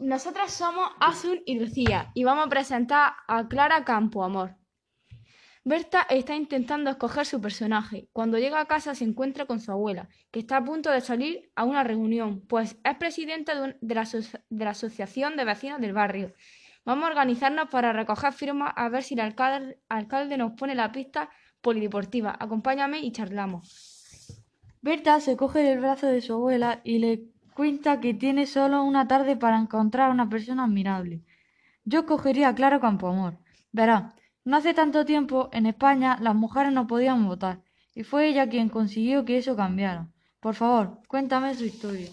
Nosotras somos Asun y Lucía y vamos a presentar a Clara Campoamor. Berta está intentando escoger su personaje. Cuando llega a casa se encuentra con su abuela, que está a punto de salir a una reunión, pues es presidenta de, la, de la Asociación de Vecinos del Barrio. Vamos a organizarnos para recoger firmas a ver si el alcalde, alcalde nos pone la pista polideportiva. Acompáñame y charlamos. Berta se coge del brazo de su abuela y le cuenta que tiene solo una tarde para encontrar a una persona admirable. Yo cogería a Clara Campoamor. Verá, no hace tanto tiempo en España las mujeres no podían votar y fue ella quien consiguió que eso cambiara. Por favor, cuéntame su historia.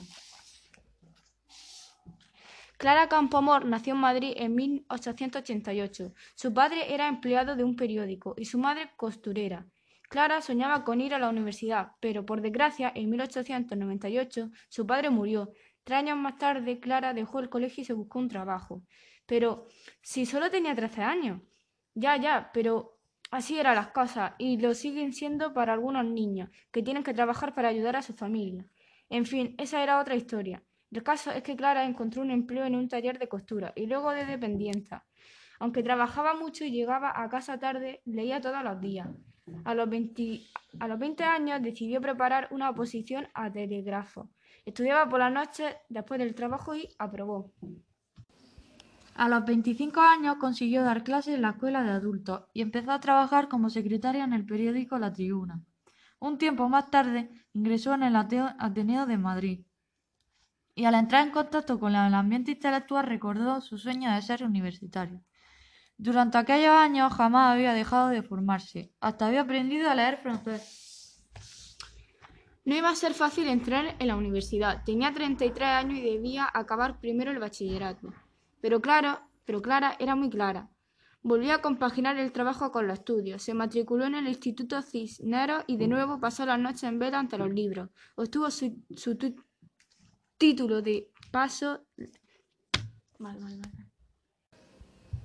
Clara Campoamor nació en Madrid en 1888. Su padre era empleado de un periódico y su madre costurera. Clara soñaba con ir a la universidad, pero por desgracia, en 1898 su padre murió. Tres años más tarde, Clara dejó el colegio y se buscó un trabajo. Pero si solo tenía 13 años. Ya, ya, pero así eran las cosas y lo siguen siendo para algunos niños que tienen que trabajar para ayudar a su familia. En fin, esa era otra historia. El caso es que Clara encontró un empleo en un taller de costura y luego de dependienta. Aunque trabajaba mucho y llegaba a casa tarde, leía todos los días. A los 20, a los 20 años decidió preparar una oposición a telégrafo. Estudiaba por la noche después del trabajo y aprobó. A los 25 años consiguió dar clases en la escuela de adultos y empezó a trabajar como secretaria en el periódico La Tribuna. Un tiempo más tarde ingresó en el Ateneo de Madrid y al entrar en contacto con el ambiente intelectual recordó su sueño de ser universitario. Durante aquellos años jamás había dejado de formarse, hasta había aprendido a leer francés. No iba a ser fácil entrar en la universidad. Tenía 33 años y debía acabar primero el bachillerato. Pero claro, pero Clara era muy clara. Volvió a compaginar el trabajo con los estudios. Se matriculó en el Instituto Cisneros y de nuevo pasó la noche en vela ante los libros. Obtuvo su, título de paso.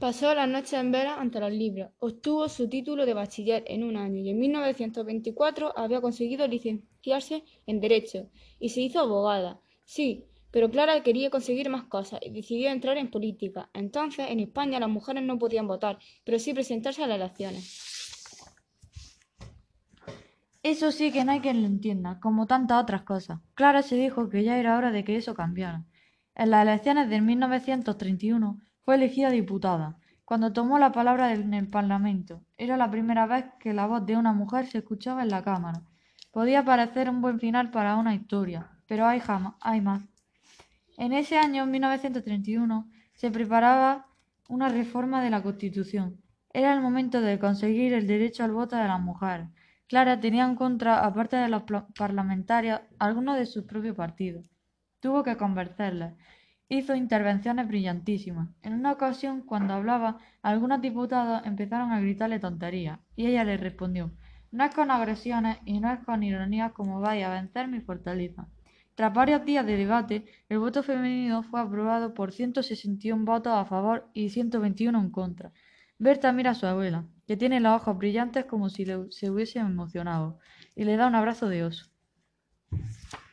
Pasó la noche en vela ante los libros. Obtuvo su título de bachiller en un año y en 1924 había conseguido licenciarse en Derecho y se hizo abogada. Sí, pero Clara quería conseguir más cosas y decidió entrar en política. Entonces, en España las mujeres no podían votar, pero sí presentarse a las elecciones. Eso sí que no hay quien lo entienda, como tantas otras cosas. Clara se dijo que ya era hora de que eso cambiara. En las elecciones de 1931 fue elegida diputada. Cuando tomó la palabra en el Parlamento, era la primera vez que la voz de una mujer se escuchaba en la Cámara. Podía parecer un buen final para una historia, pero hay, hay más. En ese año, 1931, se preparaba una reforma de la Constitución. Era el momento de conseguir el derecho al voto de las mujeres. Clara tenía en contra, aparte de los parlamentarios, algunos de su propio partido. Tuvo que convencerles hizo intervenciones brillantísimas. En una ocasión, cuando hablaba, algunos diputados empezaron a gritarle tonterías, y ella les respondió No es con agresiones y no es con ironías como vais a vencer mi fortaleza. Tras varios días de debate, el voto femenino fue aprobado por 161 votos a favor y 121 en contra. Berta mira a su abuela, que tiene los ojos brillantes como si se hubiese emocionado, y le da un abrazo de oso.